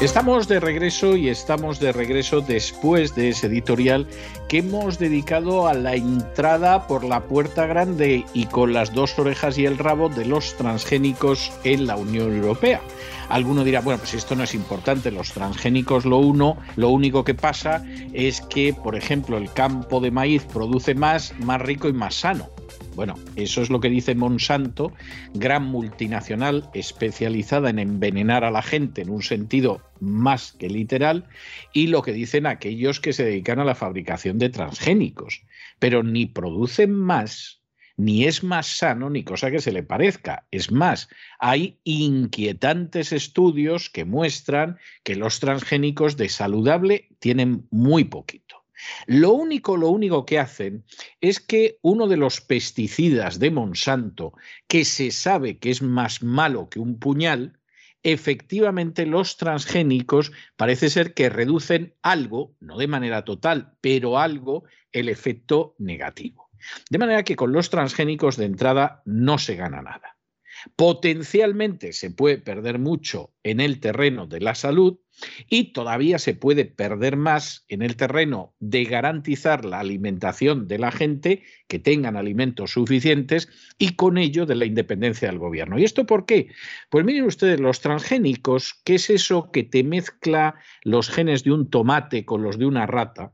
Estamos de regreso y estamos de regreso después de ese editorial que hemos dedicado a la entrada por la puerta grande y con las dos orejas y el rabo de los transgénicos en la Unión Europea. Alguno dirá, bueno, pues esto no es importante, los transgénicos lo uno, lo único que pasa es que, por ejemplo, el campo de maíz produce más, más rico y más sano. Bueno, eso es lo que dice Monsanto, gran multinacional especializada en envenenar a la gente en un sentido más que literal, y lo que dicen aquellos que se dedican a la fabricación de transgénicos. Pero ni producen más, ni es más sano, ni cosa que se le parezca. Es más, hay inquietantes estudios que muestran que los transgénicos de saludable tienen muy poquito. Lo único, lo único que hacen es que uno de los pesticidas de Monsanto, que se sabe que es más malo que un puñal, efectivamente los transgénicos parece ser que reducen algo, no de manera total, pero algo, el efecto negativo. De manera que con los transgénicos de entrada no se gana nada. Potencialmente se puede perder mucho en el terreno de la salud y todavía se puede perder más en el terreno de garantizar la alimentación de la gente, que tengan alimentos suficientes y con ello de la independencia del gobierno. ¿Y esto por qué? Pues miren ustedes, los transgénicos, ¿qué es eso que te mezcla los genes de un tomate con los de una rata?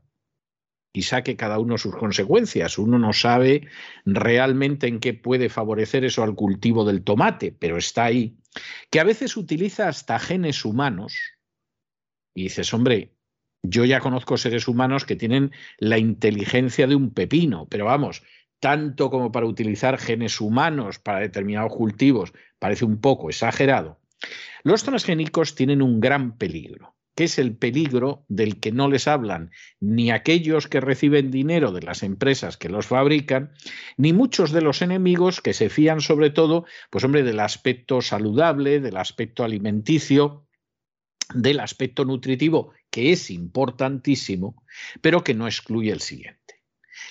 Y saque cada uno sus consecuencias. Uno no sabe realmente en qué puede favorecer eso al cultivo del tomate, pero está ahí. Que a veces utiliza hasta genes humanos. Y dices, hombre, yo ya conozco seres humanos que tienen la inteligencia de un pepino, pero vamos, tanto como para utilizar genes humanos para determinados cultivos, parece un poco exagerado. Los transgénicos tienen un gran peligro que es el peligro del que no les hablan ni aquellos que reciben dinero de las empresas que los fabrican, ni muchos de los enemigos que se fían sobre todo, pues hombre, del aspecto saludable, del aspecto alimenticio, del aspecto nutritivo, que es importantísimo, pero que no excluye el siguiente.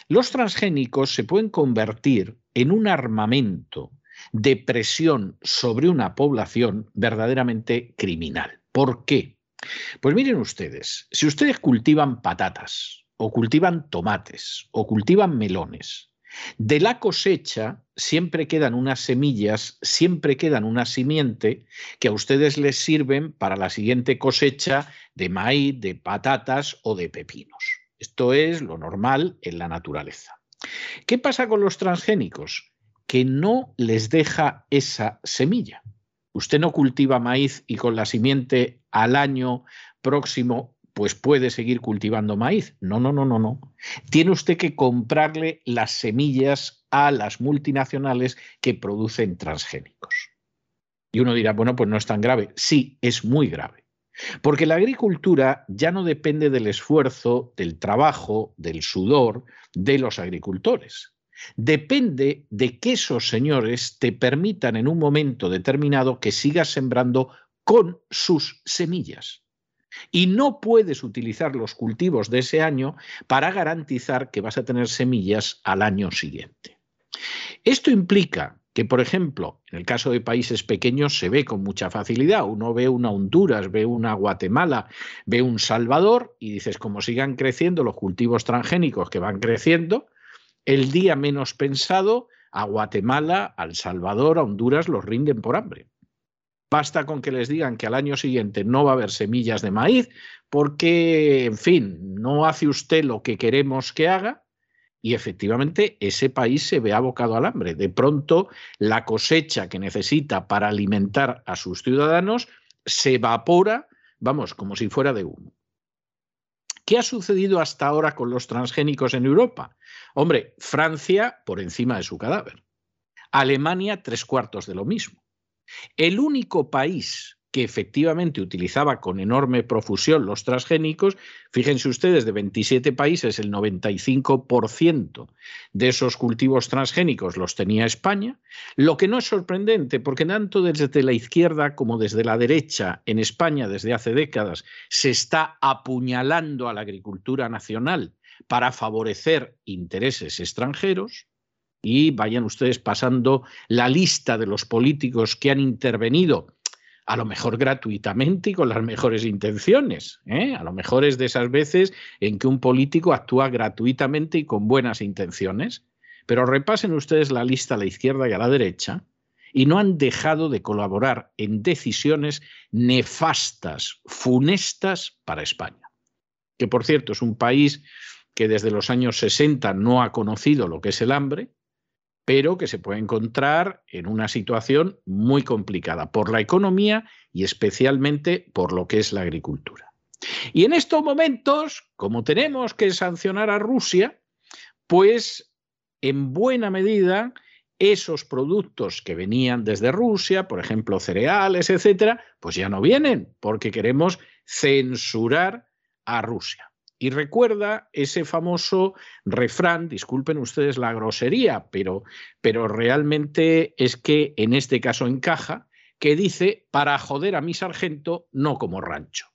Los transgénicos se pueden convertir en un armamento de presión sobre una población verdaderamente criminal. ¿Por qué? Pues miren ustedes, si ustedes cultivan patatas o cultivan tomates o cultivan melones, de la cosecha siempre quedan unas semillas, siempre quedan una simiente que a ustedes les sirven para la siguiente cosecha de maíz, de patatas o de pepinos. Esto es lo normal en la naturaleza. ¿Qué pasa con los transgénicos? Que no les deja esa semilla. Usted no cultiva maíz y con la simiente al año próximo pues puede seguir cultivando maíz. No, no, no, no, no. Tiene usted que comprarle las semillas a las multinacionales que producen transgénicos. Y uno dirá, bueno, pues no es tan grave. Sí, es muy grave. Porque la agricultura ya no depende del esfuerzo, del trabajo, del sudor de los agricultores. Depende de que esos señores te permitan en un momento determinado que sigas sembrando con sus semillas. Y no puedes utilizar los cultivos de ese año para garantizar que vas a tener semillas al año siguiente. Esto implica que, por ejemplo, en el caso de países pequeños se ve con mucha facilidad. Uno ve una Honduras, ve una Guatemala, ve un Salvador y dices, como sigan creciendo los cultivos transgénicos que van creciendo, el día menos pensado, a Guatemala, a El Salvador, a Honduras los rinden por hambre. Basta con que les digan que al año siguiente no va a haber semillas de maíz porque, en fin, no hace usted lo que queremos que haga y efectivamente ese país se ve abocado al hambre. De pronto la cosecha que necesita para alimentar a sus ciudadanos se evapora, vamos, como si fuera de humo. ¿Qué ha sucedido hasta ahora con los transgénicos en Europa? Hombre, Francia por encima de su cadáver. Alemania tres cuartos de lo mismo. El único país que efectivamente utilizaba con enorme profusión los transgénicos. Fíjense ustedes, de 27 países, el 95% de esos cultivos transgénicos los tenía España, lo que no es sorprendente porque tanto desde la izquierda como desde la derecha en España desde hace décadas se está apuñalando a la agricultura nacional para favorecer intereses extranjeros. Y vayan ustedes pasando la lista de los políticos que han intervenido a lo mejor gratuitamente y con las mejores intenciones. ¿eh? A lo mejor es de esas veces en que un político actúa gratuitamente y con buenas intenciones. Pero repasen ustedes la lista a la izquierda y a la derecha y no han dejado de colaborar en decisiones nefastas, funestas para España. Que por cierto es un país que desde los años 60 no ha conocido lo que es el hambre, pero que se puede encontrar en una situación muy complicada por la economía y especialmente por lo que es la agricultura. Y en estos momentos, como tenemos que sancionar a Rusia, pues en buena medida esos productos que venían desde Rusia, por ejemplo cereales, etcétera, pues ya no vienen porque queremos censurar a Rusia. Y recuerda ese famoso refrán, disculpen ustedes la grosería, pero, pero realmente es que en este caso encaja, que dice, para joder a mi sargento, no como rancho.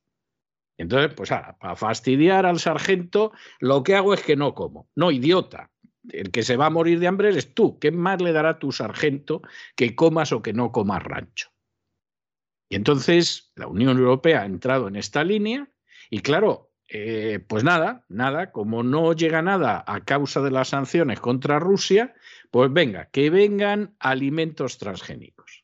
Entonces, pues ahora, para fastidiar al sargento, lo que hago es que no como. No, idiota. El que se va a morir de hambre eres tú. ¿Qué más le dará tu sargento que comas o que no comas rancho? Y entonces la Unión Europea ha entrado en esta línea y claro, eh, pues nada, nada, como no llega nada a causa de las sanciones contra Rusia, pues venga, que vengan alimentos transgénicos.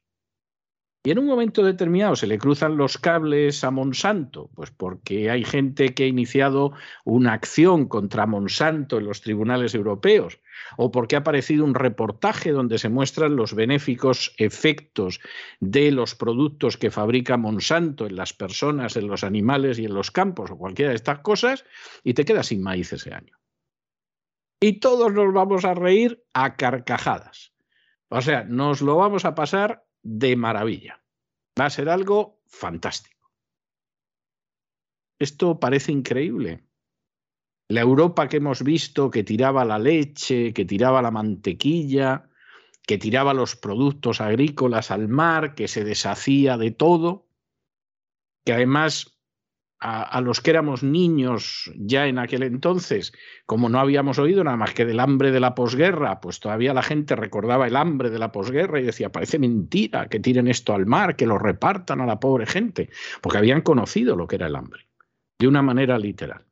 Y en un momento determinado se le cruzan los cables a Monsanto, pues porque hay gente que ha iniciado una acción contra Monsanto en los tribunales europeos, o porque ha aparecido un reportaje donde se muestran los benéficos efectos de los productos que fabrica Monsanto en las personas, en los animales y en los campos, o cualquiera de estas cosas, y te quedas sin maíz ese año. Y todos nos vamos a reír a carcajadas. O sea, nos lo vamos a pasar de maravilla. Va a ser algo fantástico. Esto parece increíble. La Europa que hemos visto que tiraba la leche, que tiraba la mantequilla, que tiraba los productos agrícolas al mar, que se deshacía de todo, que además a, los que éramos niños ya en aquel entonces, como no habíamos oído nada más que del hambre de la posguerra, pues todavía la gente recordaba el hambre de la posguerra y decía, parece mentira que tiren esto al mar, que lo repartan a la pobre gente, porque habían conocido lo que era el hambre, de una manera literal.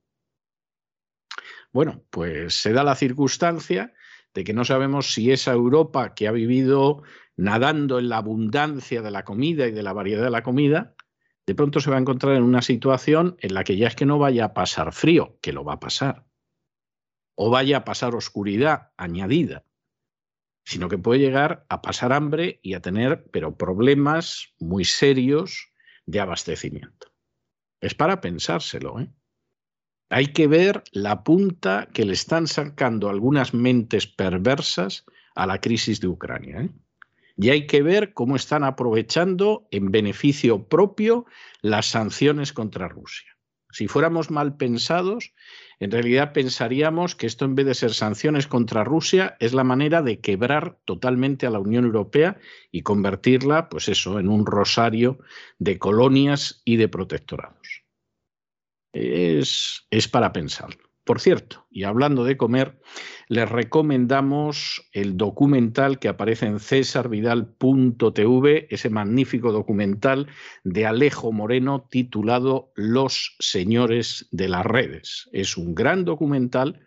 Bueno, pues se da la circunstancia de que no sabemos si esa Europa que ha vivido nadando en la abundancia de la comida y de la variedad de la comida, de pronto se va a encontrar en una situación en la que ya es que no vaya a pasar frío, que lo va a pasar, o vaya a pasar oscuridad añadida, sino que puede llegar a pasar hambre y a tener, pero problemas muy serios de abastecimiento. Es para pensárselo, ¿eh? Hay que ver la punta que le están sacando algunas mentes perversas a la crisis de Ucrania. ¿eh? Y hay que ver cómo están aprovechando en beneficio propio las sanciones contra Rusia. Si fuéramos mal pensados, en realidad pensaríamos que esto en vez de ser sanciones contra Rusia es la manera de quebrar totalmente a la Unión Europea y convertirla, pues eso, en un rosario de colonias y de protectorados. Es, es para pensarlo. Por cierto, y hablando de comer, les recomendamos el documental que aparece en cesarvidal.tv, ese magnífico documental de Alejo Moreno titulado Los Señores de las Redes. Es un gran documental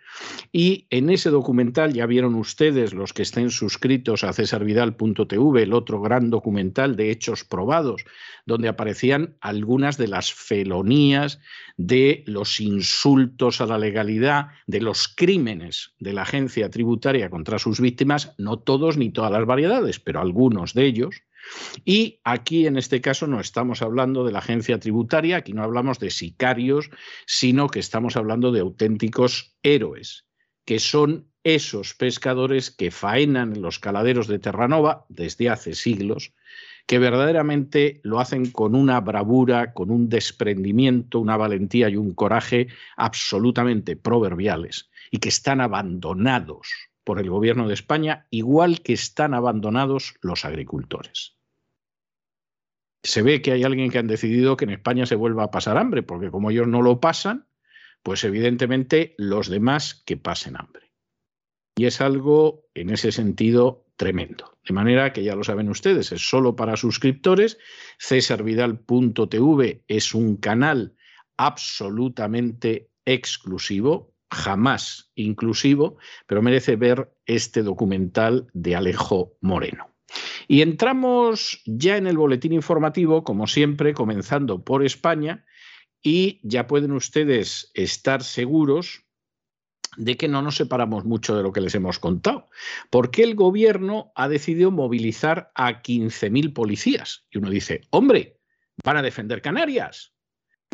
y en ese documental ya vieron ustedes, los que estén suscritos a cesarvidal.tv, el otro gran documental de hechos probados, donde aparecían algunas de las felonías, de los insultos a la legalidad, de los crímenes de la agencia tributaria contra sus víctimas, no todos ni todas las variedades, pero algunos de ellos. Y aquí en este caso no estamos hablando de la agencia tributaria, aquí no hablamos de sicarios, sino que estamos hablando de auténticos héroes, que son esos pescadores que faenan en los caladeros de Terranova desde hace siglos, que verdaderamente lo hacen con una bravura, con un desprendimiento, una valentía y un coraje absolutamente proverbiales y que están abandonados por el gobierno de España, igual que están abandonados los agricultores. Se ve que hay alguien que han decidido que en España se vuelva a pasar hambre, porque como ellos no lo pasan, pues evidentemente los demás que pasen hambre. Y es algo en ese sentido tremendo. De manera que ya lo saben ustedes, es solo para suscriptores. Cesarvidal.tv es un canal absolutamente exclusivo, jamás inclusivo, pero merece ver este documental de Alejo Moreno. Y entramos ya en el boletín informativo, como siempre, comenzando por España, y ya pueden ustedes estar seguros de que no nos separamos mucho de lo que les hemos contado, porque el gobierno ha decidido movilizar a 15.000 policías. Y uno dice, hombre, van a defender Canarias,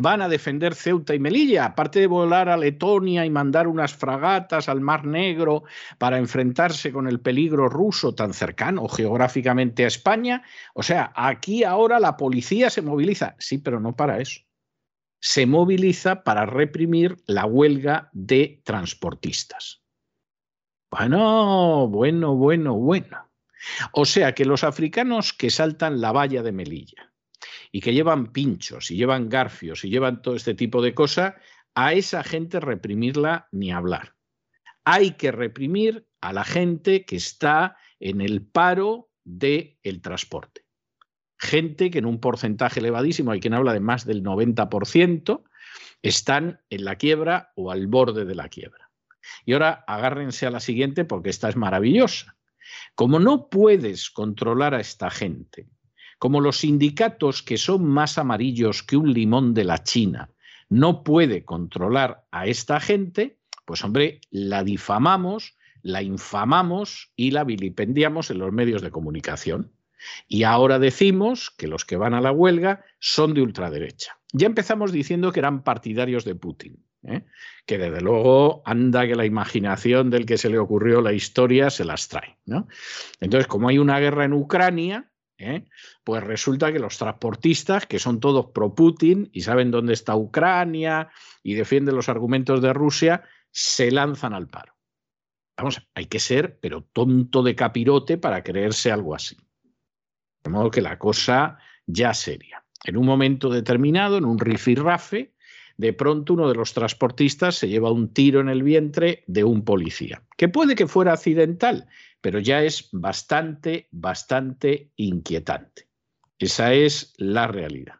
van a defender Ceuta y Melilla, aparte de volar a Letonia y mandar unas fragatas al Mar Negro para enfrentarse con el peligro ruso tan cercano geográficamente a España. O sea, aquí ahora la policía se moviliza, sí, pero no para eso se moviliza para reprimir la huelga de transportistas. Bueno, bueno, bueno, bueno. O sea que los africanos que saltan la valla de Melilla y que llevan pinchos y llevan garfios y llevan todo este tipo de cosas, a esa gente reprimirla ni hablar. Hay que reprimir a la gente que está en el paro del el transporte gente que en un porcentaje elevadísimo, hay quien habla de más del 90%, están en la quiebra o al borde de la quiebra. Y ahora agárrense a la siguiente porque esta es maravillosa. Como no puedes controlar a esta gente, como los sindicatos que son más amarillos que un limón de la China, no puede controlar a esta gente, pues hombre, la difamamos, la infamamos y la vilipendiamos en los medios de comunicación. Y ahora decimos que los que van a la huelga son de ultraderecha. Ya empezamos diciendo que eran partidarios de Putin. ¿eh? que desde luego anda que la imaginación del que se le ocurrió la historia se las trae. Entonces, como hay una guerra en Ucrania, ¿eh? pues resulta que los transportistas, que son todos pro-Putin y saben dónde está Ucrania y defienden los argumentos de Rusia, se lanzan al paro. Vamos, hay que ser, pero tonto de capirote para creerse algo así. De modo que la cosa ya seria. En un momento determinado, en un rifirrafe, de pronto uno de los transportistas se lleva un tiro en el vientre de un policía, que puede que fuera accidental, pero ya es bastante, bastante inquietante. Esa es la realidad.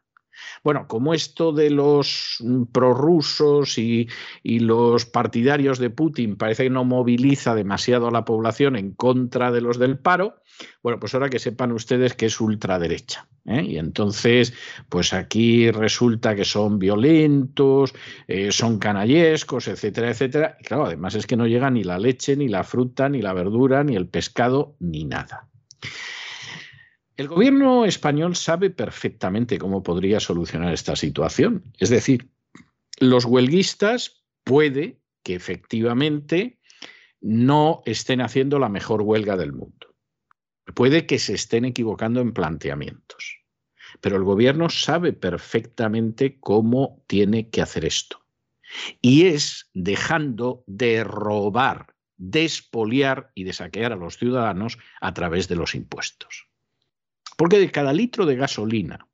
Bueno, como esto de los prorrusos y, y los partidarios de Putin parece que no moviliza demasiado a la población en contra de los del paro, bueno, pues ahora que sepan ustedes que es ultraderecha. ¿eh? Y entonces, pues aquí resulta que son violentos, eh, son canallescos, etcétera, etcétera. Y claro, además es que no llega ni la leche, ni la fruta, ni la verdura, ni el pescado, ni nada. El gobierno español sabe perfectamente cómo podría solucionar esta situación. Es decir, los huelguistas puede que efectivamente no estén haciendo la mejor huelga del mundo. Puede que se estén equivocando en planteamientos. Pero el gobierno sabe perfectamente cómo tiene que hacer esto. Y es dejando de robar, de expoliar y de saquear a los ciudadanos a través de los impuestos. Porque de cada litro de gasolina,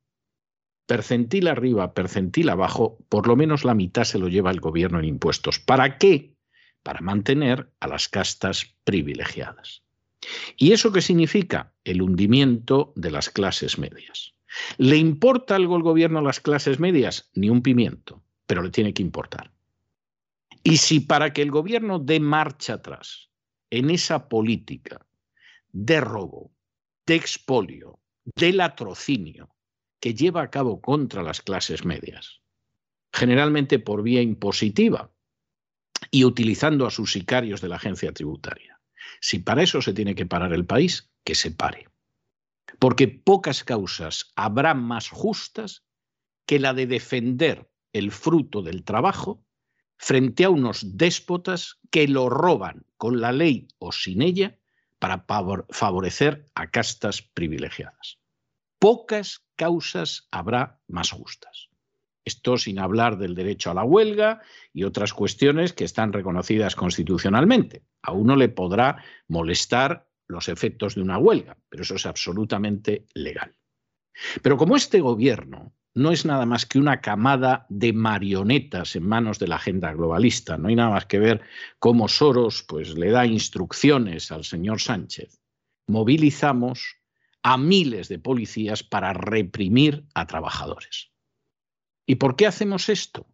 percentil arriba, percentil abajo, por lo menos la mitad se lo lleva el gobierno en impuestos. ¿Para qué? Para mantener a las castas privilegiadas. ¿Y eso qué significa? El hundimiento de las clases medias. ¿Le importa algo el gobierno a las clases medias? Ni un pimiento, pero le tiene que importar. Y si para que el gobierno dé marcha atrás en esa política de robo, de expolio, del latrocinio que lleva a cabo contra las clases medias, generalmente por vía impositiva y utilizando a sus sicarios de la agencia tributaria. Si para eso se tiene que parar el país, que se pare. Porque pocas causas habrá más justas que la de defender el fruto del trabajo frente a unos déspotas que lo roban con la ley o sin ella para favorecer a castas privilegiadas. pocas causas habrá más justas. Esto sin hablar del derecho a la huelga y otras cuestiones que están reconocidas constitucionalmente. A uno le podrá molestar los efectos de una huelga, pero eso es absolutamente legal. Pero como este gobierno no es nada más que una camada de marionetas en manos de la agenda globalista, no hay nada más que ver cómo Soros pues, le da instrucciones al señor Sánchez, movilizamos a miles de policías para reprimir a trabajadores. ¿Y por qué hacemos esto?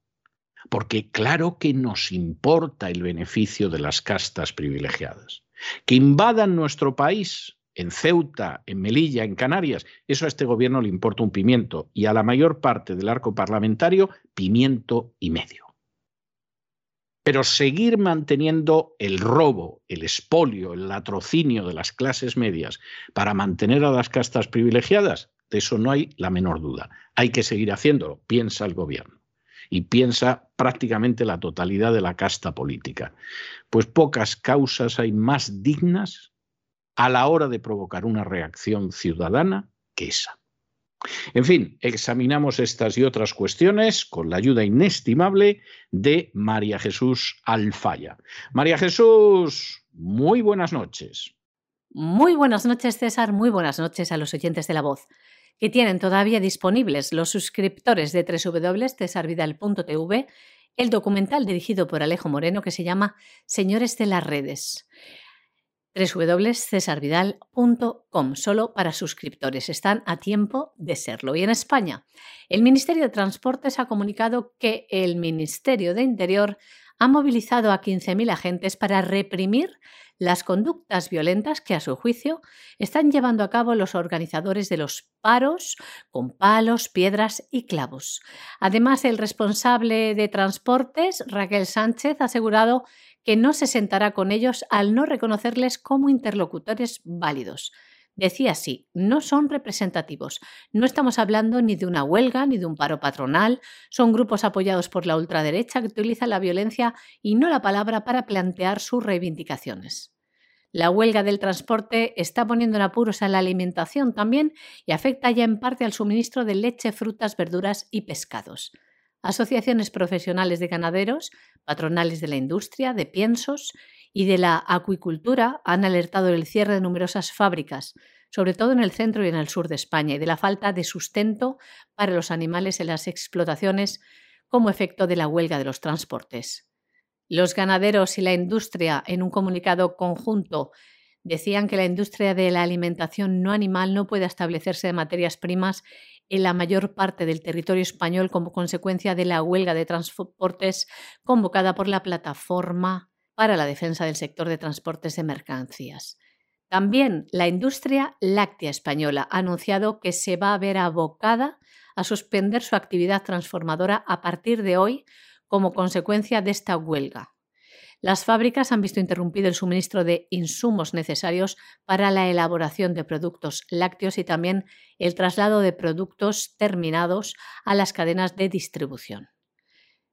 Porque claro que nos importa el beneficio de las castas privilegiadas. Que invadan nuestro país en Ceuta, en Melilla, en Canarias, eso a este gobierno le importa un pimiento y a la mayor parte del arco parlamentario pimiento y medio. Pero seguir manteniendo el robo, el expolio, el latrocinio de las clases medias para mantener a las castas privilegiadas, de eso no hay la menor duda. Hay que seguir haciéndolo, piensa el gobierno. Y piensa prácticamente la totalidad de la casta política. Pues pocas causas hay más dignas a la hora de provocar una reacción ciudadana que esa. En fin, examinamos estas y otras cuestiones con la ayuda inestimable de María Jesús Alfaya. María Jesús, muy buenas noches. Muy buenas noches, César. Muy buenas noches a los oyentes de la voz que tienen todavía disponibles los suscriptores de www.cesarvidal.tv el documental dirigido por Alejo Moreno que se llama Señores de las Redes www.cesarvidal.com, solo para suscriptores. Están a tiempo de serlo. Y en España, el Ministerio de Transportes ha comunicado que el Ministerio de Interior ha movilizado a 15.000 agentes para reprimir las conductas violentas que, a su juicio, están llevando a cabo los organizadores de los paros con palos, piedras y clavos. Además, el responsable de transportes, Raquel Sánchez, ha asegurado que no se sentará con ellos al no reconocerles como interlocutores válidos. Decía así, no son representativos. No estamos hablando ni de una huelga ni de un paro patronal. Son grupos apoyados por la ultraderecha que utilizan la violencia y no la palabra para plantear sus reivindicaciones. La huelga del transporte está poniendo en apuros a la alimentación también y afecta ya en parte al suministro de leche, frutas, verduras y pescados. Asociaciones profesionales de ganaderos, patronales de la industria, de piensos y de la acuicultura han alertado del cierre de numerosas fábricas, sobre todo en el centro y en el sur de España, y de la falta de sustento para los animales en las explotaciones como efecto de la huelga de los transportes. Los ganaderos y la industria, en un comunicado conjunto, decían que la industria de la alimentación no animal no puede establecerse de materias primas en la mayor parte del territorio español como consecuencia de la huelga de transportes convocada por la plataforma para la defensa del sector de transportes de mercancías. También la industria láctea española ha anunciado que se va a ver abocada a suspender su actividad transformadora a partir de hoy como consecuencia de esta huelga. Las fábricas han visto interrumpido el suministro de insumos necesarios para la elaboración de productos lácteos y también el traslado de productos terminados a las cadenas de distribución.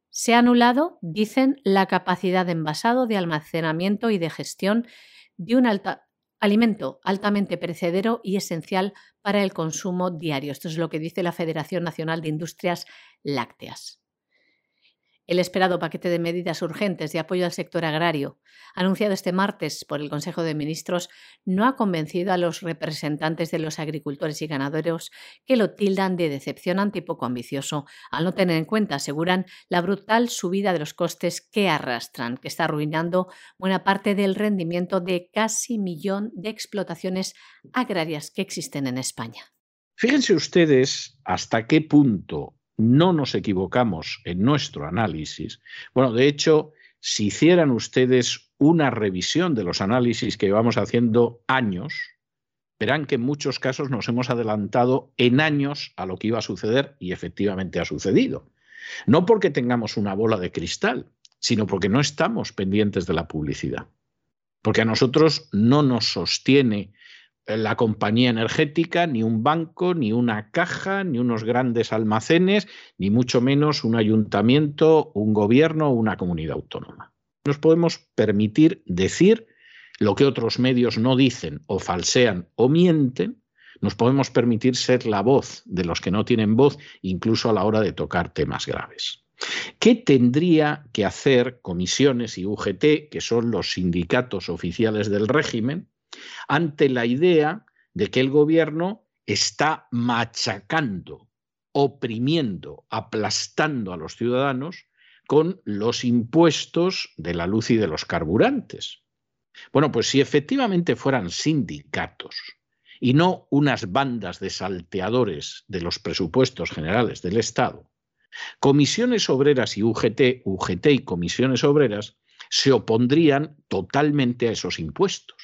Se ha anulado, dicen, la capacidad de envasado, de almacenamiento y de gestión de un alimento altamente perecedero y esencial para el consumo diario. Esto es lo que dice la Federación Nacional de Industrias Lácteas. El esperado paquete de medidas urgentes de apoyo al sector agrario, anunciado este martes por el Consejo de Ministros, no ha convencido a los representantes de los agricultores y ganaderos que lo tildan de decepcionante y poco ambicioso, al no tener en cuenta, aseguran, la brutal subida de los costes que arrastran, que está arruinando buena parte del rendimiento de casi millón de explotaciones agrarias que existen en España. Fíjense ustedes hasta qué punto no nos equivocamos en nuestro análisis. Bueno, de hecho, si hicieran ustedes una revisión de los análisis que llevamos haciendo años, verán que en muchos casos nos hemos adelantado en años a lo que iba a suceder y efectivamente ha sucedido. No porque tengamos una bola de cristal, sino porque no estamos pendientes de la publicidad. Porque a nosotros no nos sostiene la compañía energética, ni un banco, ni una caja, ni unos grandes almacenes, ni mucho menos un ayuntamiento, un gobierno o una comunidad autónoma. Nos podemos permitir decir lo que otros medios no dicen o falsean o mienten, nos podemos permitir ser la voz de los que no tienen voz, incluso a la hora de tocar temas graves. ¿Qué tendría que hacer comisiones y UGT, que son los sindicatos oficiales del régimen, ante la idea de que el gobierno está machacando, oprimiendo, aplastando a los ciudadanos con los impuestos de la luz y de los carburantes? Bueno, pues si efectivamente fueran sindicatos y no unas bandas de salteadores de los presupuestos generales del Estado, comisiones obreras y UGT, UGT y comisiones obreras se opondrían totalmente a esos impuestos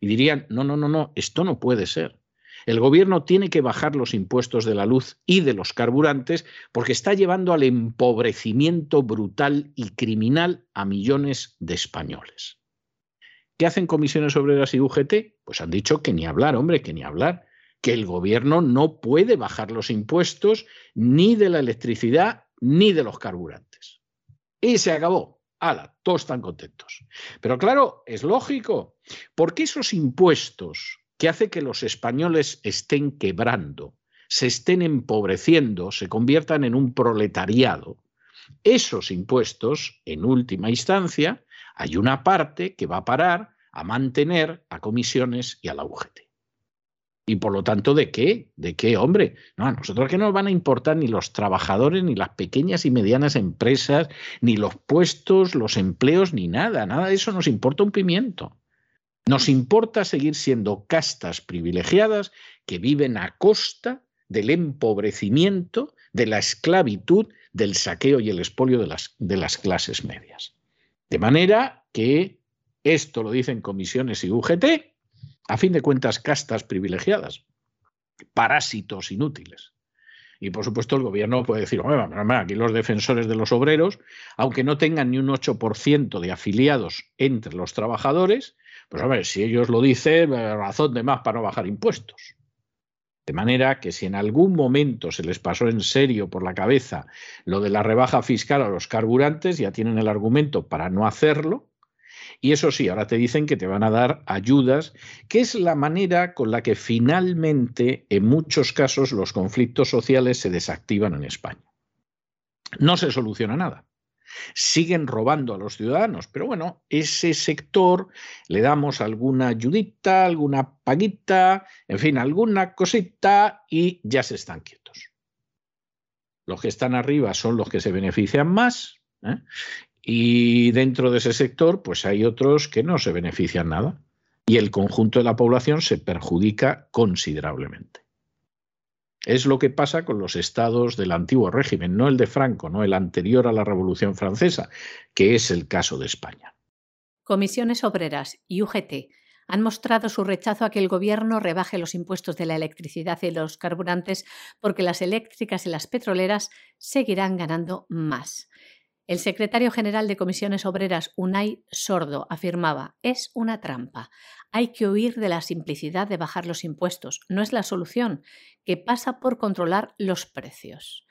y dirían, no, no, no, no, esto no puede ser. El gobierno tiene que bajar los impuestos de la luz y de los carburantes porque está llevando al empobrecimiento brutal y criminal a millones de españoles. ¿Qué hacen comisiones obreras y UGT? Pues han dicho que ni hablar, hombre, que ni hablar, que el gobierno no puede bajar los impuestos ni de la electricidad ni de los carburantes. Y se acabó. ¡Hala! Todos están contentos. Pero claro, es lógico, porque esos impuestos que hacen que los españoles estén quebrando, se estén empobreciendo, se conviertan en un proletariado, esos impuestos, en última instancia, hay una parte que va a parar a mantener a comisiones y a la UGT. Y por lo tanto, ¿de qué? ¿De qué, hombre? No, a nosotros que no nos van a importar ni los trabajadores, ni las pequeñas y medianas empresas, ni los puestos, los empleos, ni nada. Nada de eso nos importa un pimiento. Nos importa seguir siendo castas privilegiadas que viven a costa del empobrecimiento, de la esclavitud, del saqueo y el expolio de las, de las clases medias. De manera que esto lo dicen comisiones y UGT, a fin de cuentas castas privilegiadas, parásitos inútiles. Y por supuesto el gobierno puede decir, aquí los defensores de los obreros, aunque no tengan ni un 8% de afiliados entre los trabajadores, pues a ver, si ellos lo dicen, eh, razón de más para no bajar impuestos. De manera que si en algún momento se les pasó en serio por la cabeza lo de la rebaja fiscal a los carburantes, ya tienen el argumento para no hacerlo. Y eso sí, ahora te dicen que te van a dar ayudas, que es la manera con la que finalmente, en muchos casos, los conflictos sociales se desactivan en España. No se soluciona nada siguen robando a los ciudadanos. Pero bueno, ese sector le damos alguna ayudita, alguna paguita, en fin, alguna cosita y ya se están quietos. Los que están arriba son los que se benefician más ¿eh? Y dentro de ese sector pues hay otros que no se benefician nada y el conjunto de la población se perjudica considerablemente. Es lo que pasa con los estados del antiguo régimen, no el de Franco, no el anterior a la Revolución Francesa, que es el caso de España. Comisiones Obreras y UGT han mostrado su rechazo a que el gobierno rebaje los impuestos de la electricidad y los carburantes porque las eléctricas y las petroleras seguirán ganando más. El secretario general de Comisiones Obreras, Unai Sordo, afirmaba, es una trampa. Hay que huir de la simplicidad de bajar los impuestos. No es la solución, que pasa por controlar los precios.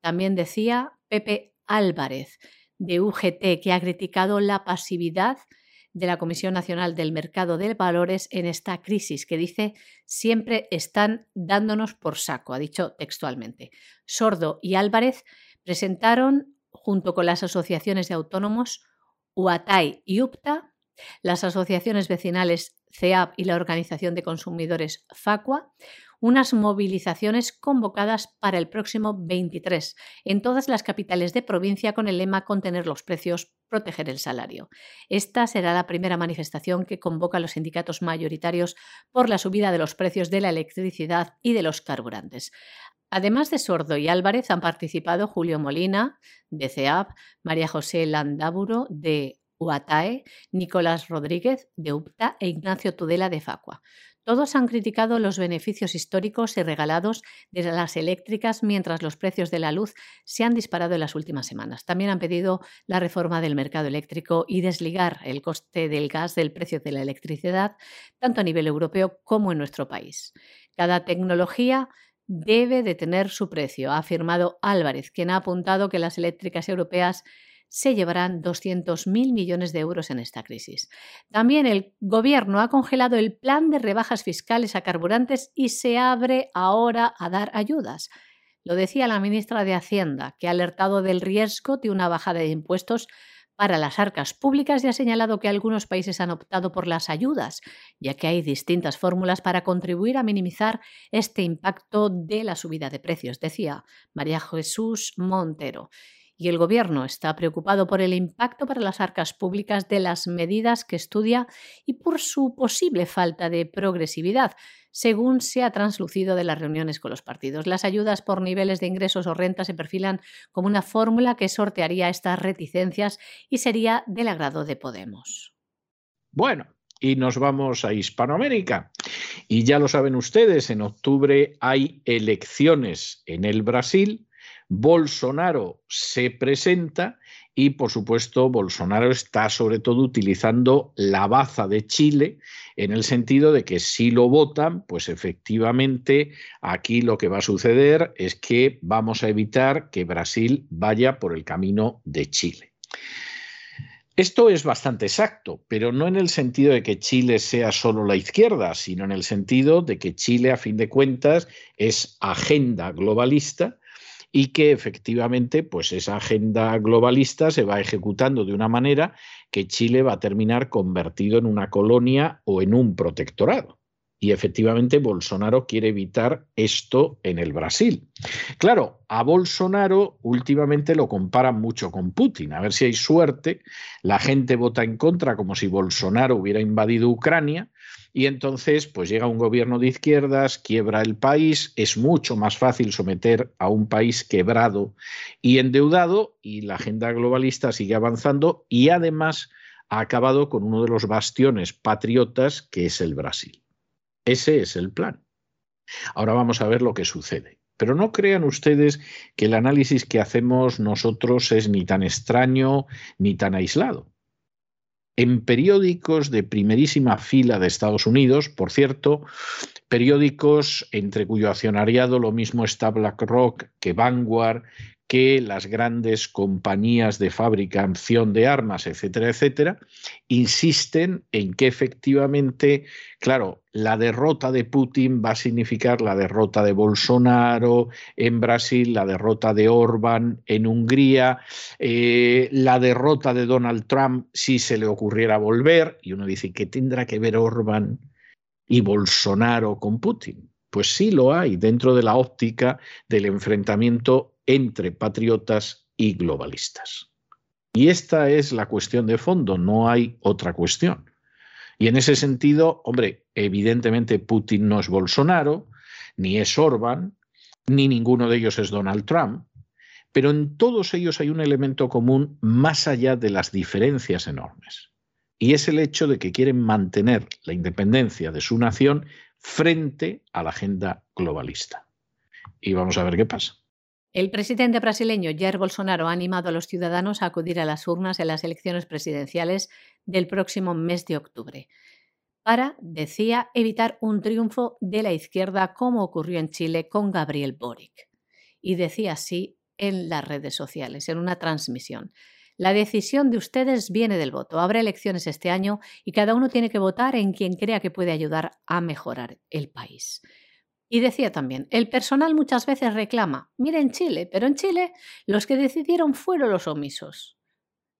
También decía Pepe Álvarez, de UGT, que ha criticado la pasividad de la Comisión Nacional del Mercado de Valores en esta crisis, que dice siempre están dándonos por saco, ha dicho textualmente. Sordo y Álvarez presentaron junto con las asociaciones de autónomos UATAI y UPTA, las asociaciones vecinales CEAP y la Organización de Consumidores FACUA, unas movilizaciones convocadas para el próximo 23 en todas las capitales de provincia con el lema Contener los precios, proteger el salario. Esta será la primera manifestación que convoca a los sindicatos mayoritarios por la subida de los precios de la electricidad y de los carburantes. Además de Sordo y Álvarez han participado Julio Molina, de CEAP, María José Landaburo, de UATAE, Nicolás Rodríguez, de UPTA e Ignacio Tudela, de Facua. Todos han criticado los beneficios históricos y regalados de las eléctricas mientras los precios de la luz se han disparado en las últimas semanas. También han pedido la reforma del mercado eléctrico y desligar el coste del gas del precio de la electricidad, tanto a nivel europeo como en nuestro país. Cada tecnología debe de tener su precio, ha afirmado Álvarez, quien ha apuntado que las eléctricas europeas se llevarán 200.000 millones de euros en esta crisis. También el Gobierno ha congelado el plan de rebajas fiscales a carburantes y se abre ahora a dar ayudas. Lo decía la ministra de Hacienda, que ha alertado del riesgo de una bajada de impuestos para las arcas públicas y ha señalado que algunos países han optado por las ayudas, ya que hay distintas fórmulas para contribuir a minimizar este impacto de la subida de precios, decía María Jesús Montero. Y el Gobierno está preocupado por el impacto para las arcas públicas de las medidas que estudia y por su posible falta de progresividad, según se ha translucido de las reuniones con los partidos. Las ayudas por niveles de ingresos o renta se perfilan como una fórmula que sortearía estas reticencias y sería del agrado de Podemos. Bueno, y nos vamos a Hispanoamérica. Y ya lo saben ustedes, en octubre hay elecciones en el Brasil Bolsonaro se presenta y, por supuesto, Bolsonaro está sobre todo utilizando la baza de Chile en el sentido de que si lo votan, pues efectivamente aquí lo que va a suceder es que vamos a evitar que Brasil vaya por el camino de Chile. Esto es bastante exacto, pero no en el sentido de que Chile sea solo la izquierda, sino en el sentido de que Chile, a fin de cuentas, es agenda globalista y que efectivamente pues esa agenda globalista se va ejecutando de una manera que Chile va a terminar convertido en una colonia o en un protectorado. Y efectivamente Bolsonaro quiere evitar esto en el Brasil. Claro, a Bolsonaro últimamente lo comparan mucho con Putin. A ver si hay suerte. La gente vota en contra como si Bolsonaro hubiera invadido Ucrania y entonces, pues llega un gobierno de izquierdas, quiebra el país, es mucho más fácil someter a un país quebrado y endeudado, y la agenda globalista sigue avanzando y además ha acabado con uno de los bastiones patriotas que es el Brasil. Ese es el plan. Ahora vamos a ver lo que sucede. Pero no crean ustedes que el análisis que hacemos nosotros es ni tan extraño ni tan aislado en periódicos de primerísima fila de Estados Unidos, por cierto, periódicos entre cuyo accionariado lo mismo está BlackRock que Vanguard, que las grandes compañías de fabricación de armas, etcétera, etcétera, insisten en que efectivamente, claro, la derrota de Putin va a significar la derrota de Bolsonaro en Brasil, la derrota de Orbán en Hungría, eh, la derrota de Donald Trump si se le ocurriera volver, y uno dice, ¿qué tendrá que ver Orbán y Bolsonaro con Putin? Pues sí lo hay dentro de la óptica del enfrentamiento entre patriotas y globalistas. Y esta es la cuestión de fondo, no hay otra cuestión. Y en ese sentido, hombre, evidentemente Putin no es Bolsonaro, ni es Orban, ni ninguno de ellos es Donald Trump, pero en todos ellos hay un elemento común más allá de las diferencias enormes. Y es el hecho de que quieren mantener la independencia de su nación frente a la agenda globalista. Y vamos a ver qué pasa. El presidente brasileño Jair Bolsonaro ha animado a los ciudadanos a acudir a las urnas en las elecciones presidenciales del próximo mes de octubre para, decía, evitar un triunfo de la izquierda como ocurrió en Chile con Gabriel Boric. Y decía así en las redes sociales, en una transmisión. La decisión de ustedes viene del voto. Habrá elecciones este año y cada uno tiene que votar en quien crea que puede ayudar a mejorar el país. Y decía también, el personal muchas veces reclama, mire en Chile, pero en Chile los que decidieron fueron los omisos,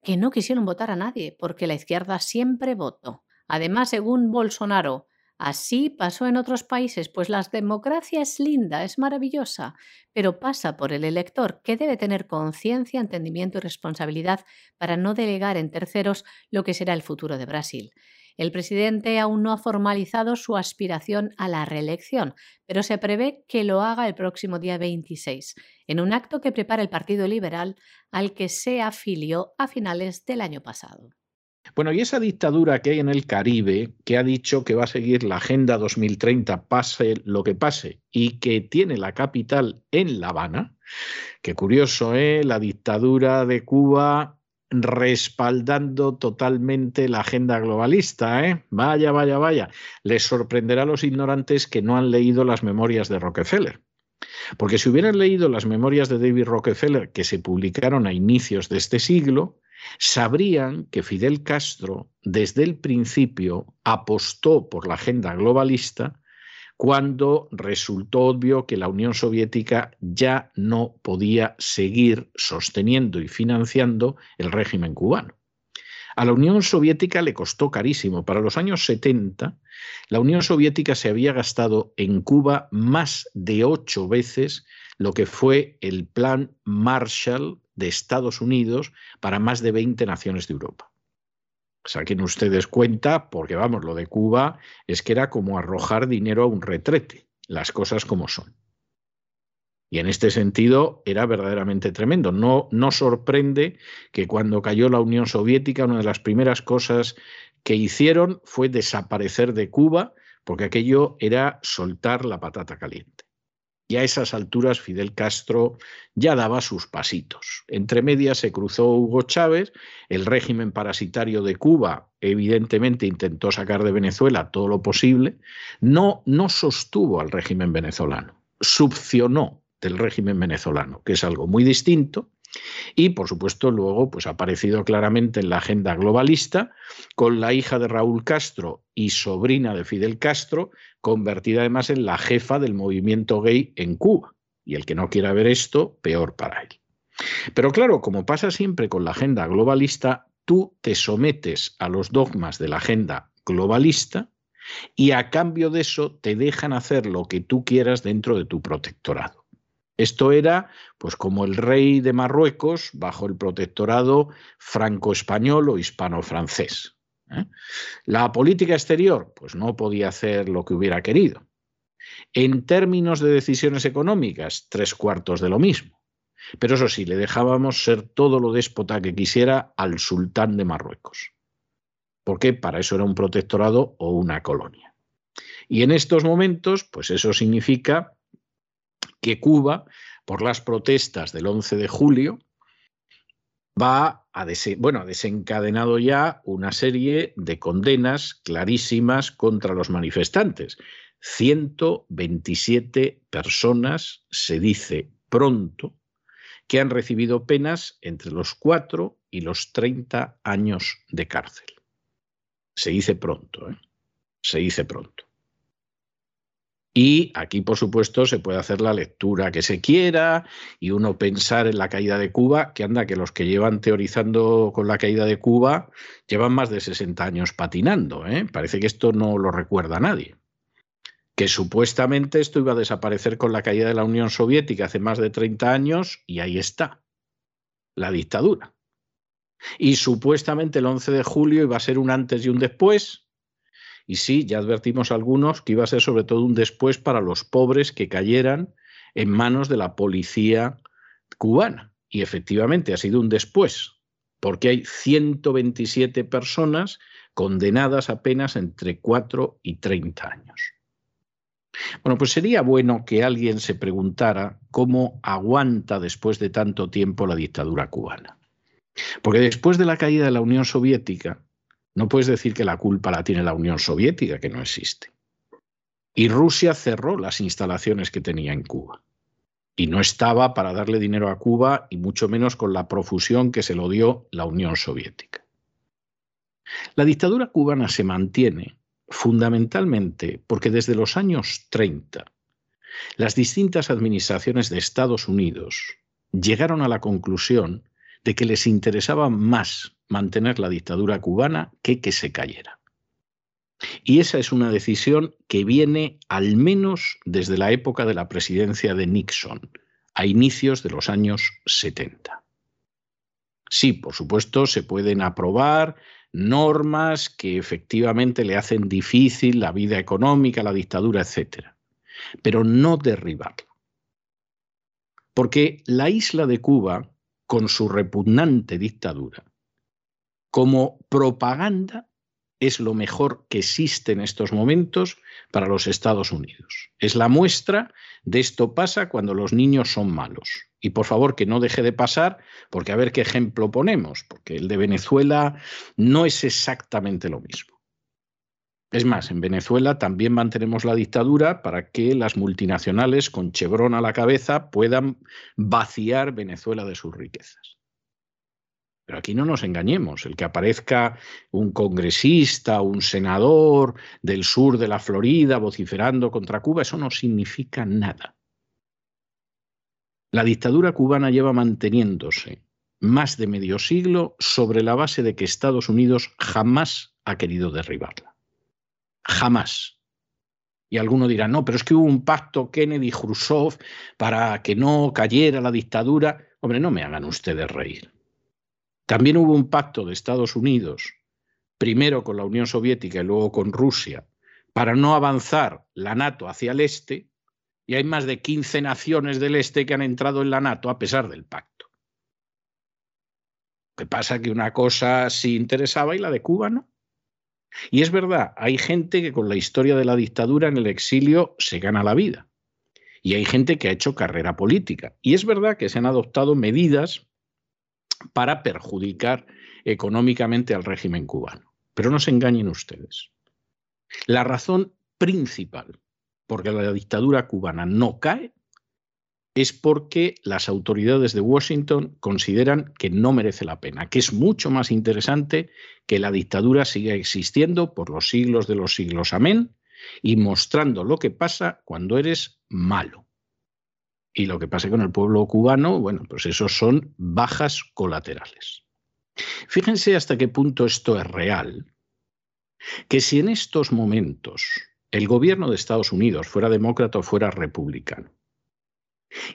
que no quisieron votar a nadie, porque la izquierda siempre votó. Además, según Bolsonaro, así pasó en otros países, pues la democracia es linda, es maravillosa, pero pasa por el elector, que debe tener conciencia, entendimiento y responsabilidad para no delegar en terceros lo que será el futuro de Brasil. El presidente aún no ha formalizado su aspiración a la reelección, pero se prevé que lo haga el próximo día 26, en un acto que prepara el Partido Liberal al que se afilió a finales del año pasado. Bueno, y esa dictadura que hay en el Caribe, que ha dicho que va a seguir la Agenda 2030, pase lo que pase, y que tiene la capital en La Habana, que curioso, ¿eh? La dictadura de Cuba respaldando totalmente la agenda globalista. ¿eh? Vaya, vaya, vaya. Les sorprenderá a los ignorantes que no han leído las memorias de Rockefeller. Porque si hubieran leído las memorias de David Rockefeller que se publicaron a inicios de este siglo, sabrían que Fidel Castro desde el principio apostó por la agenda globalista cuando resultó obvio que la Unión Soviética ya no podía seguir sosteniendo y financiando el régimen cubano. A la Unión Soviética le costó carísimo. Para los años 70, la Unión Soviética se había gastado en Cuba más de ocho veces lo que fue el plan Marshall de Estados Unidos para más de 20 naciones de Europa. Saquen ustedes cuenta, porque vamos, lo de Cuba es que era como arrojar dinero a un retrete, las cosas como son. Y en este sentido era verdaderamente tremendo. No, no sorprende que cuando cayó la Unión Soviética, una de las primeras cosas que hicieron fue desaparecer de Cuba, porque aquello era soltar la patata caliente. Y a esas alturas Fidel Castro ya daba sus pasitos. Entre medias se cruzó Hugo Chávez, el régimen parasitario de Cuba evidentemente intentó sacar de Venezuela todo lo posible, no, no sostuvo al régimen venezolano, subcionó del régimen venezolano, que es algo muy distinto, y por supuesto luego pues ha aparecido claramente en la agenda globalista con la hija de Raúl Castro y sobrina de Fidel Castro, convertida además en la jefa del movimiento gay en Cuba. Y el que no quiera ver esto, peor para él. Pero claro, como pasa siempre con la agenda globalista, tú te sometes a los dogmas de la agenda globalista y a cambio de eso te dejan hacer lo que tú quieras dentro de tu protectorado. Esto era pues como el rey de Marruecos bajo el protectorado franco-español o hispano-francés. ¿Eh? La política exterior pues no podía hacer lo que hubiera querido. En términos de decisiones económicas, tres cuartos de lo mismo. Pero eso sí, le dejábamos ser todo lo déspota que quisiera al sultán de Marruecos. Porque para eso era un protectorado o una colonia. Y en estos momentos, pues eso significa que Cuba, por las protestas del 11 de julio, va a bueno, ha desencadenado ya una serie de condenas clarísimas contra los manifestantes. 127 personas, se dice pronto, que han recibido penas entre los 4 y los 30 años de cárcel. Se dice pronto, ¿eh? se dice pronto. Y aquí, por supuesto, se puede hacer la lectura que se quiera y uno pensar en la caída de Cuba, que anda que los que llevan teorizando con la caída de Cuba llevan más de 60 años patinando. ¿eh? Parece que esto no lo recuerda nadie. Que supuestamente esto iba a desaparecer con la caída de la Unión Soviética hace más de 30 años y ahí está, la dictadura. Y supuestamente el 11 de julio iba a ser un antes y un después y sí, ya advertimos algunos que iba a ser sobre todo un después para los pobres que cayeran en manos de la policía cubana. Y efectivamente ha sido un después, porque hay 127 personas condenadas apenas entre 4 y 30 años. Bueno, pues sería bueno que alguien se preguntara cómo aguanta después de tanto tiempo la dictadura cubana. Porque después de la caída de la Unión Soviética, no puedes decir que la culpa la tiene la Unión Soviética, que no existe. Y Rusia cerró las instalaciones que tenía en Cuba. Y no estaba para darle dinero a Cuba, y mucho menos con la profusión que se lo dio la Unión Soviética. La dictadura cubana se mantiene fundamentalmente porque desde los años 30 las distintas administraciones de Estados Unidos llegaron a la conclusión de que les interesaba más mantener la dictadura cubana que que se cayera. Y esa es una decisión que viene al menos desde la época de la presidencia de Nixon, a inicios de los años 70. Sí, por supuesto, se pueden aprobar normas que efectivamente le hacen difícil la vida económica, la dictadura, etc. Pero no derribarla. Porque la isla de Cuba, con su repugnante dictadura, como propaganda es lo mejor que existe en estos momentos para los Estados Unidos. Es la muestra de esto pasa cuando los niños son malos. Y por favor que no deje de pasar, porque a ver qué ejemplo ponemos, porque el de Venezuela no es exactamente lo mismo. Es más, en Venezuela también mantenemos la dictadura para que las multinacionales con Chevron a la cabeza puedan vaciar Venezuela de sus riquezas. Pero aquí no nos engañemos, el que aparezca un congresista, un senador del sur de la Florida vociferando contra Cuba, eso no significa nada. La dictadura cubana lleva manteniéndose más de medio siglo sobre la base de que Estados Unidos jamás ha querido derribarla. Jamás. Y alguno dirá, no, pero es que hubo un pacto Kennedy-Khrushchev para que no cayera la dictadura. Hombre, no me hagan ustedes reír. También hubo un pacto de Estados Unidos, primero con la Unión Soviética y luego con Rusia, para no avanzar la NATO hacia el este, y hay más de 15 naciones del este que han entrado en la NATO a pesar del pacto. ¿Qué pasa? Que una cosa sí interesaba y la de Cuba no. Y es verdad, hay gente que con la historia de la dictadura en el exilio se gana la vida. Y hay gente que ha hecho carrera política. Y es verdad que se han adoptado medidas para perjudicar económicamente al régimen cubano. Pero no se engañen ustedes. La razón principal por la dictadura cubana no cae es porque las autoridades de Washington consideran que no merece la pena, que es mucho más interesante que la dictadura siga existiendo por los siglos de los siglos. Amén. Y mostrando lo que pasa cuando eres malo. Y lo que pasa con el pueblo cubano, bueno, pues esos son bajas colaterales. Fíjense hasta qué punto esto es real, que si en estos momentos el gobierno de Estados Unidos, fuera demócrata o fuera republicano,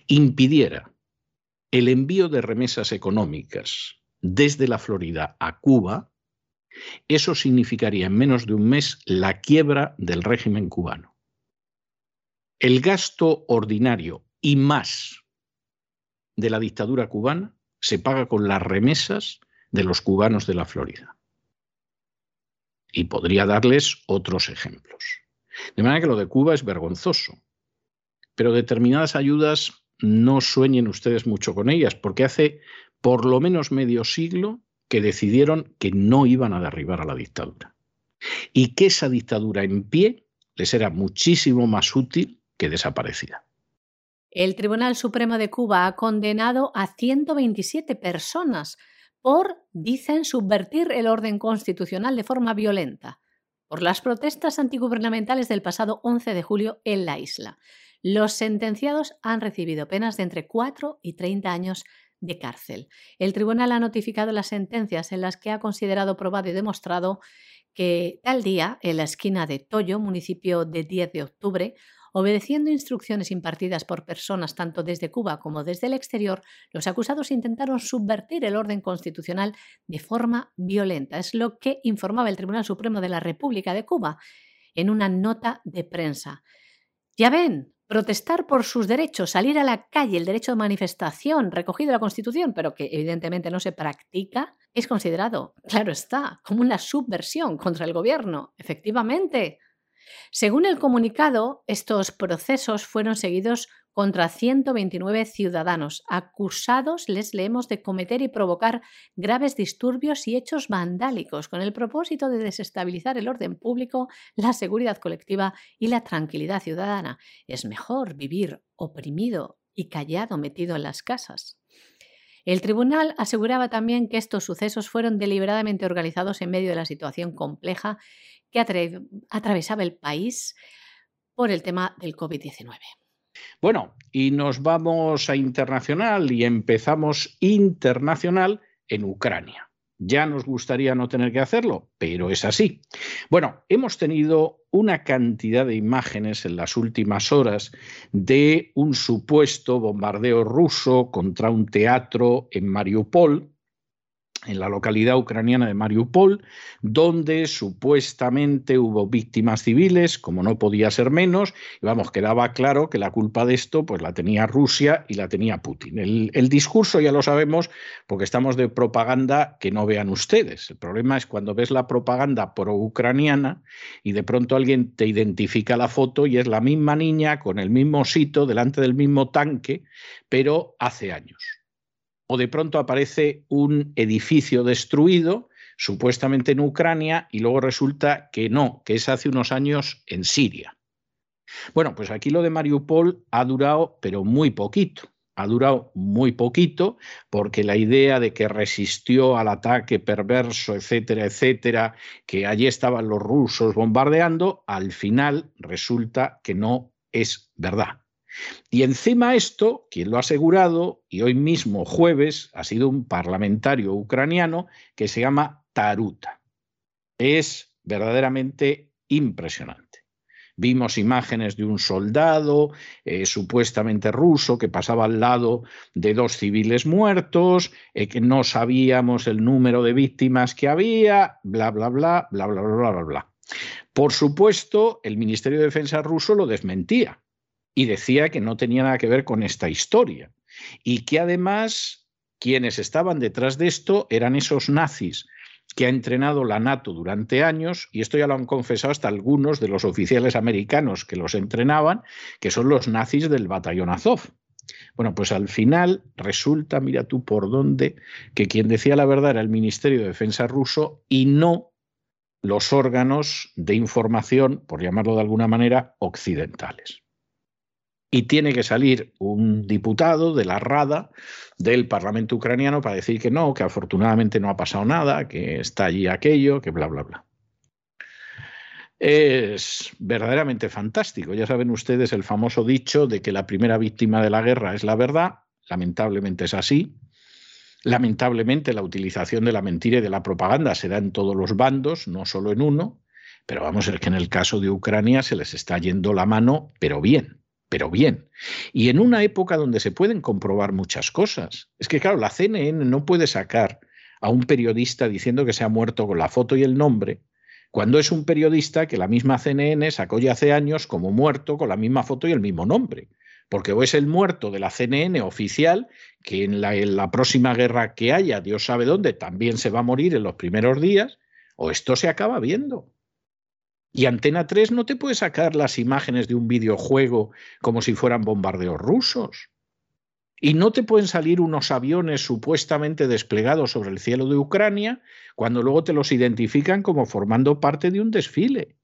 impidiera el envío de remesas económicas desde la Florida a Cuba, eso significaría en menos de un mes la quiebra del régimen cubano. El gasto ordinario y más de la dictadura cubana se paga con las remesas de los cubanos de la Florida. Y podría darles otros ejemplos. De manera que lo de Cuba es vergonzoso. Pero determinadas ayudas no sueñen ustedes mucho con ellas, porque hace por lo menos medio siglo que decidieron que no iban a derribar a la dictadura. Y que esa dictadura en pie les era muchísimo más útil que desaparecida. El Tribunal Supremo de Cuba ha condenado a 127 personas por, dicen, subvertir el orden constitucional de forma violenta, por las protestas antigubernamentales del pasado 11 de julio en la isla. Los sentenciados han recibido penas de entre 4 y 30 años de cárcel. El tribunal ha notificado las sentencias en las que ha considerado probado y demostrado que tal día, en la esquina de Toyo, municipio de 10 de octubre, Obedeciendo instrucciones impartidas por personas tanto desde Cuba como desde el exterior, los acusados intentaron subvertir el orden constitucional de forma violenta. Es lo que informaba el Tribunal Supremo de la República de Cuba en una nota de prensa. Ya ven, protestar por sus derechos, salir a la calle, el derecho de manifestación recogido en la Constitución, pero que evidentemente no se practica, es considerado, claro está, como una subversión contra el gobierno. Efectivamente, según el comunicado, estos procesos fueron seguidos contra 129 ciudadanos, acusados, les leemos, de cometer y provocar graves disturbios y hechos vandálicos con el propósito de desestabilizar el orden público, la seguridad colectiva y la tranquilidad ciudadana. Es mejor vivir oprimido y callado metido en las casas. El tribunal aseguraba también que estos sucesos fueron deliberadamente organizados en medio de la situación compleja que atravesaba el país por el tema del COVID-19. Bueno, y nos vamos a internacional y empezamos internacional en Ucrania. Ya nos gustaría no tener que hacerlo, pero es así. Bueno, hemos tenido una cantidad de imágenes en las últimas horas de un supuesto bombardeo ruso contra un teatro en Mariupol, en la localidad ucraniana de Mariupol, donde supuestamente hubo víctimas civiles, como no podía ser menos, y vamos, quedaba claro que la culpa de esto pues la tenía Rusia y la tenía Putin. El, el discurso ya lo sabemos porque estamos de propaganda que no vean ustedes. El problema es cuando ves la propaganda pro-ucraniana y de pronto alguien te identifica la foto y es la misma niña con el mismo sitio delante del mismo tanque, pero hace años o de pronto aparece un edificio destruido supuestamente en Ucrania y luego resulta que no, que es hace unos años en Siria. Bueno, pues aquí lo de Mariupol ha durado, pero muy poquito. Ha durado muy poquito porque la idea de que resistió al ataque perverso, etcétera, etcétera, que allí estaban los rusos bombardeando, al final resulta que no es verdad. Y encima esto, quien lo ha asegurado, y hoy mismo jueves, ha sido un parlamentario ucraniano que se llama Taruta. Es verdaderamente impresionante. Vimos imágenes de un soldado eh, supuestamente ruso que pasaba al lado de dos civiles muertos, eh, que no sabíamos el número de víctimas que había, bla, bla, bla, bla, bla, bla, bla, bla. Por supuesto, el Ministerio de Defensa ruso lo desmentía y decía que no tenía nada que ver con esta historia y que además quienes estaban detrás de esto eran esos nazis que ha entrenado la NATO durante años, y esto ya lo han confesado hasta algunos de los oficiales americanos que los entrenaban, que son los nazis del batallón Azov. Bueno, pues al final resulta, mira tú por dónde, que quien decía la verdad era el Ministerio de Defensa ruso y no los órganos de información, por llamarlo de alguna manera, occidentales y tiene que salir un diputado de la Rada del Parlamento ucraniano para decir que no, que afortunadamente no ha pasado nada, que está allí aquello, que bla, bla, bla. Es verdaderamente fantástico. Ya saben ustedes el famoso dicho de que la primera víctima de la guerra es la verdad. Lamentablemente es así. Lamentablemente la utilización de la mentira y de la propaganda se da en todos los bandos, no solo en uno. Pero vamos, es que en el caso de Ucrania se les está yendo la mano, pero bien pero bien. Y en una época donde se pueden comprobar muchas cosas. Es que, claro, la CNN no puede sacar a un periodista diciendo que se ha muerto con la foto y el nombre, cuando es un periodista que la misma CNN sacó ya hace años como muerto con la misma foto y el mismo nombre. Porque o es el muerto de la CNN oficial, que en la, en la próxima guerra que haya, Dios sabe dónde, también se va a morir en los primeros días, o esto se acaba viendo. Y Antena 3 no te puede sacar las imágenes de un videojuego como si fueran bombardeos rusos. Y no te pueden salir unos aviones supuestamente desplegados sobre el cielo de Ucrania cuando luego te los identifican como formando parte de un desfile.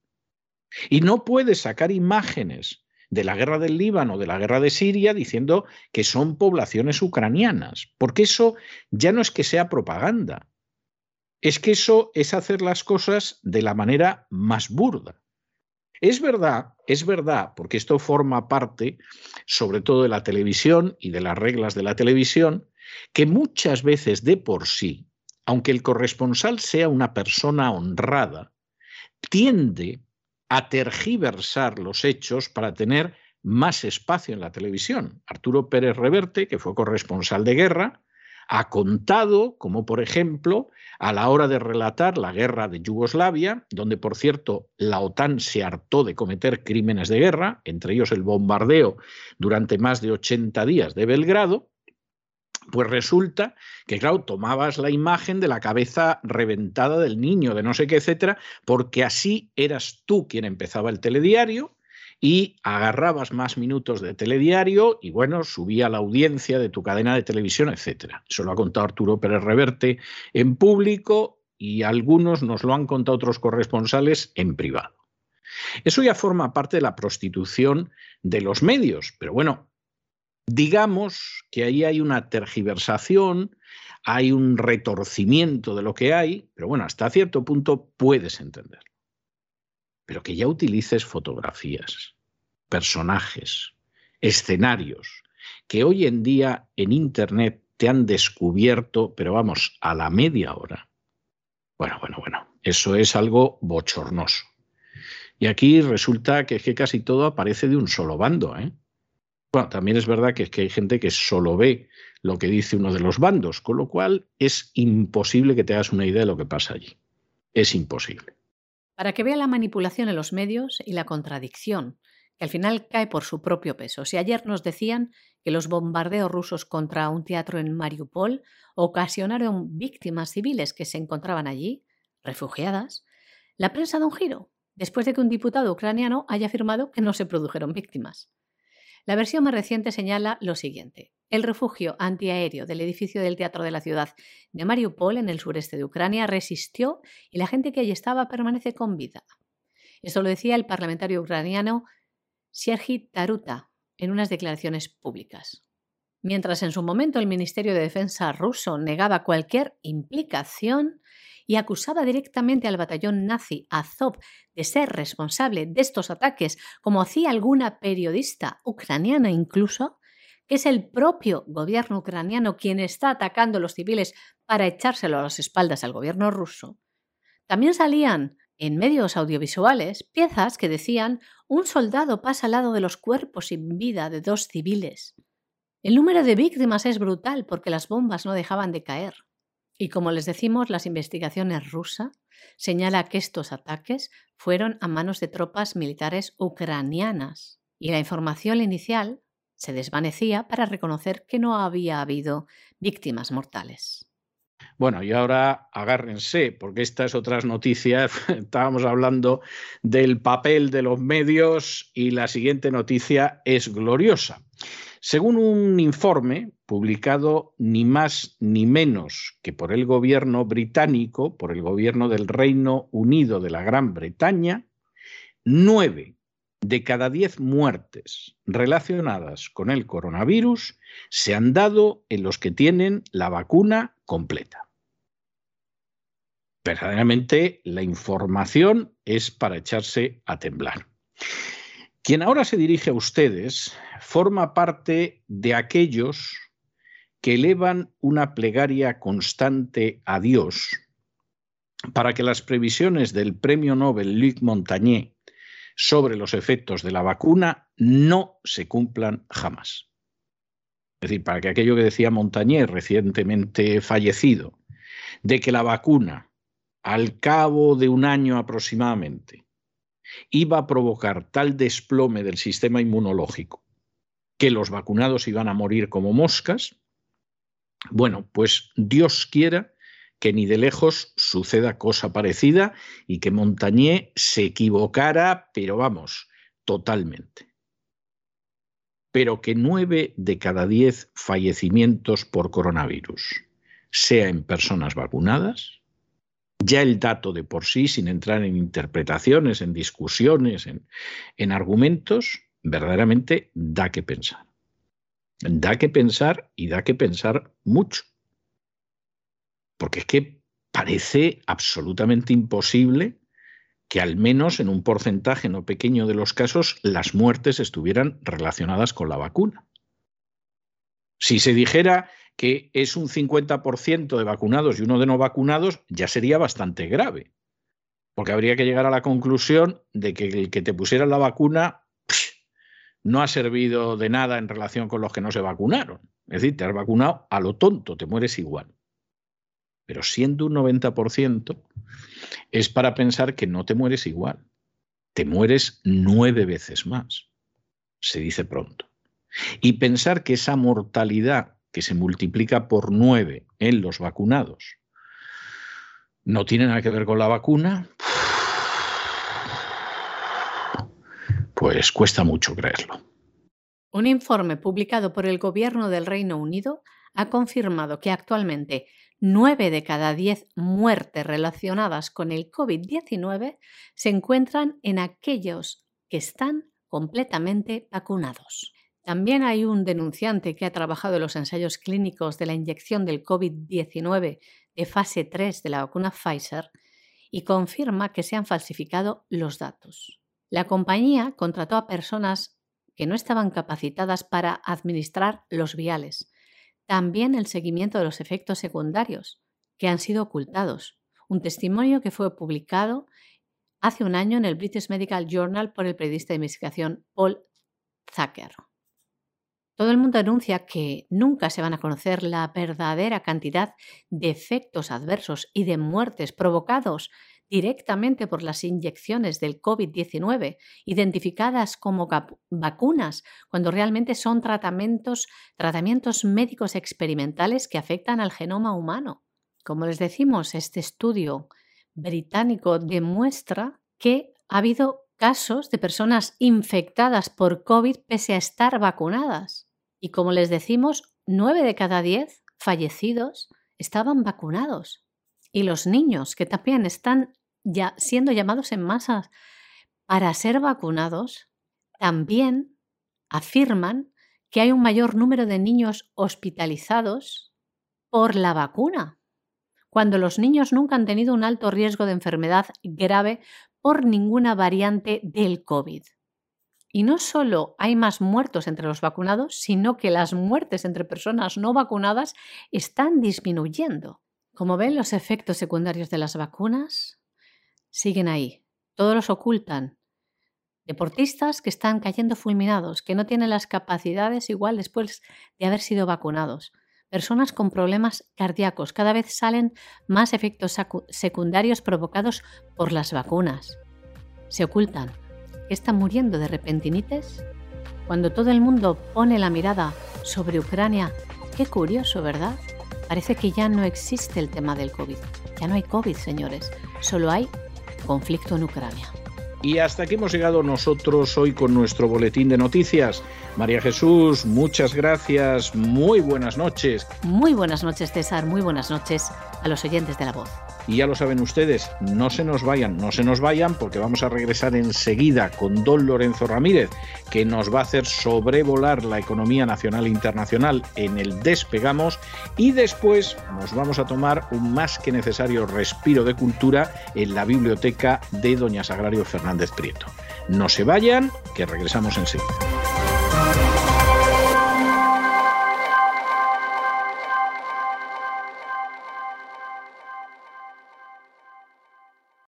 Y no puedes sacar imágenes de la guerra del Líbano, de la guerra de Siria, diciendo que son poblaciones ucranianas, porque eso ya no es que sea propaganda, es que eso es hacer las cosas de la manera más burda. Es verdad, es verdad, porque esto forma parte sobre todo de la televisión y de las reglas de la televisión, que muchas veces de por sí, aunque el corresponsal sea una persona honrada, tiende a tergiversar los hechos para tener más espacio en la televisión. Arturo Pérez Reverte, que fue corresponsal de guerra, ha contado, como por ejemplo, a la hora de relatar la guerra de Yugoslavia, donde por cierto la OTAN se hartó de cometer crímenes de guerra, entre ellos el bombardeo durante más de 80 días de Belgrado, pues resulta que, claro, tomabas la imagen de la cabeza reventada del niño, de no sé qué, etcétera, porque así eras tú quien empezaba el telediario, y agarrabas más minutos de telediario y bueno, subía la audiencia de tu cadena de televisión, etcétera. Eso lo ha contado Arturo Pérez Reverte en público y algunos nos lo han contado otros corresponsales en privado. Eso ya forma parte de la prostitución de los medios, pero bueno, digamos que ahí hay una tergiversación, hay un retorcimiento de lo que hay, pero bueno, hasta cierto punto puedes entenderlo pero que ya utilices fotografías, personajes, escenarios, que hoy en día en Internet te han descubierto, pero vamos, a la media hora. Bueno, bueno, bueno, eso es algo bochornoso. Y aquí resulta que es que casi todo aparece de un solo bando. ¿eh? Bueno, también es verdad que, es que hay gente que solo ve lo que dice uno de los bandos, con lo cual es imposible que te hagas una idea de lo que pasa allí. Es imposible para que vea la manipulación en los medios y la contradicción, que al final cae por su propio peso. Si ayer nos decían que los bombardeos rusos contra un teatro en Mariupol ocasionaron víctimas civiles que se encontraban allí, refugiadas, la prensa da un giro, después de que un diputado ucraniano haya afirmado que no se produjeron víctimas. La versión más reciente señala lo siguiente. El refugio antiaéreo del edificio del Teatro de la Ciudad de Mariupol, en el sureste de Ucrania, resistió y la gente que allí estaba permanece con vida. Esto lo decía el parlamentario ucraniano Sergi Taruta en unas declaraciones públicas. Mientras en su momento el Ministerio de Defensa ruso negaba cualquier implicación y acusaba directamente al batallón nazi Azov de ser responsable de estos ataques, como hacía alguna periodista ucraniana incluso, que es el propio gobierno ucraniano quien está atacando a los civiles para echárselo a las espaldas al gobierno ruso, también salían en medios audiovisuales piezas que decían un soldado pasa al lado de los cuerpos sin vida de dos civiles. El número de víctimas es brutal porque las bombas no dejaban de caer. Y como les decimos, las investigaciones rusas señala que estos ataques fueron a manos de tropas militares ucranianas. Y la información inicial se desvanecía para reconocer que no había habido víctimas mortales. Bueno, y ahora agárrense, porque estas otras noticias, estábamos hablando del papel de los medios y la siguiente noticia es gloriosa. Según un informe publicado ni más ni menos que por el gobierno británico, por el gobierno del Reino Unido de la Gran Bretaña, nueve de cada diez muertes relacionadas con el coronavirus se han dado en los que tienen la vacuna completa. Verdaderamente la información es para echarse a temblar. Quien ahora se dirige a ustedes forma parte de aquellos que elevan una plegaria constante a Dios para que las previsiones del premio Nobel Luc Montagnier sobre los efectos de la vacuna no se cumplan jamás. Es decir, para que aquello que decía Montagnier, recientemente fallecido, de que la vacuna, al cabo de un año aproximadamente, iba a provocar tal desplome del sistema inmunológico que los vacunados iban a morir como moscas, bueno, pues Dios quiera que ni de lejos suceda cosa parecida y que Montagnier se equivocara, pero vamos, totalmente. Pero que nueve de cada diez fallecimientos por coronavirus sea en personas vacunadas, ya el dato de por sí, sin entrar en interpretaciones, en discusiones, en, en argumentos, verdaderamente da que pensar. Da que pensar y da que pensar mucho porque es que parece absolutamente imposible que al menos en un porcentaje no pequeño de los casos las muertes estuvieran relacionadas con la vacuna. Si se dijera que es un 50% de vacunados y uno de no vacunados, ya sería bastante grave, porque habría que llegar a la conclusión de que el que te pusiera la vacuna no ha servido de nada en relación con los que no se vacunaron. Es decir, te has vacunado a lo tonto, te mueres igual pero siendo un 90%, es para pensar que no te mueres igual, te mueres nueve veces más, se dice pronto. Y pensar que esa mortalidad que se multiplica por nueve en los vacunados no tiene nada que ver con la vacuna, pues cuesta mucho creerlo. Un informe publicado por el Gobierno del Reino Unido ha confirmado que actualmente 9 de cada 10 muertes relacionadas con el COVID-19 se encuentran en aquellos que están completamente vacunados. También hay un denunciante que ha trabajado en los ensayos clínicos de la inyección del COVID-19 de fase 3 de la vacuna Pfizer y confirma que se han falsificado los datos. La compañía contrató a personas que no estaban capacitadas para administrar los viales, también el seguimiento de los efectos secundarios, que han sido ocultados. Un testimonio que fue publicado hace un año en el British Medical Journal por el periodista de investigación Paul Zucker. Todo el mundo anuncia que nunca se van a conocer la verdadera cantidad de efectos adversos y de muertes provocados directamente por las inyecciones del COVID-19, identificadas como vacunas, cuando realmente son tratamientos, tratamientos médicos experimentales que afectan al genoma humano. Como les decimos, este estudio británico demuestra que ha habido casos de personas infectadas por COVID pese a estar vacunadas. Y como les decimos, 9 de cada 10 fallecidos estaban vacunados. Y los niños, que también están ya siendo llamados en masa para ser vacunados, también afirman que hay un mayor número de niños hospitalizados por la vacuna, cuando los niños nunca han tenido un alto riesgo de enfermedad grave por ninguna variante del COVID. Y no solo hay más muertos entre los vacunados, sino que las muertes entre personas no vacunadas están disminuyendo. Como ven, los efectos secundarios de las vacunas siguen ahí. Todos los ocultan. Deportistas que están cayendo fulminados, que no tienen las capacidades igual después de haber sido vacunados. Personas con problemas cardíacos. Cada vez salen más efectos secundarios provocados por las vacunas. Se ocultan. ¿Están muriendo de repentinitis? Cuando todo el mundo pone la mirada sobre Ucrania, qué curioso, ¿verdad? Parece que ya no existe el tema del COVID. Ya no hay COVID, señores. Solo hay conflicto en Ucrania. Y hasta aquí hemos llegado nosotros hoy con nuestro boletín de noticias. María Jesús, muchas gracias, muy buenas noches. Muy buenas noches, César, muy buenas noches los oyentes de la voz. Y ya lo saben ustedes, no se nos vayan, no se nos vayan porque vamos a regresar enseguida con don Lorenzo Ramírez, que nos va a hacer sobrevolar la economía nacional e internacional en el Despegamos y después nos vamos a tomar un más que necesario respiro de cultura en la biblioteca de doña Sagrario Fernández Prieto. No se vayan, que regresamos enseguida.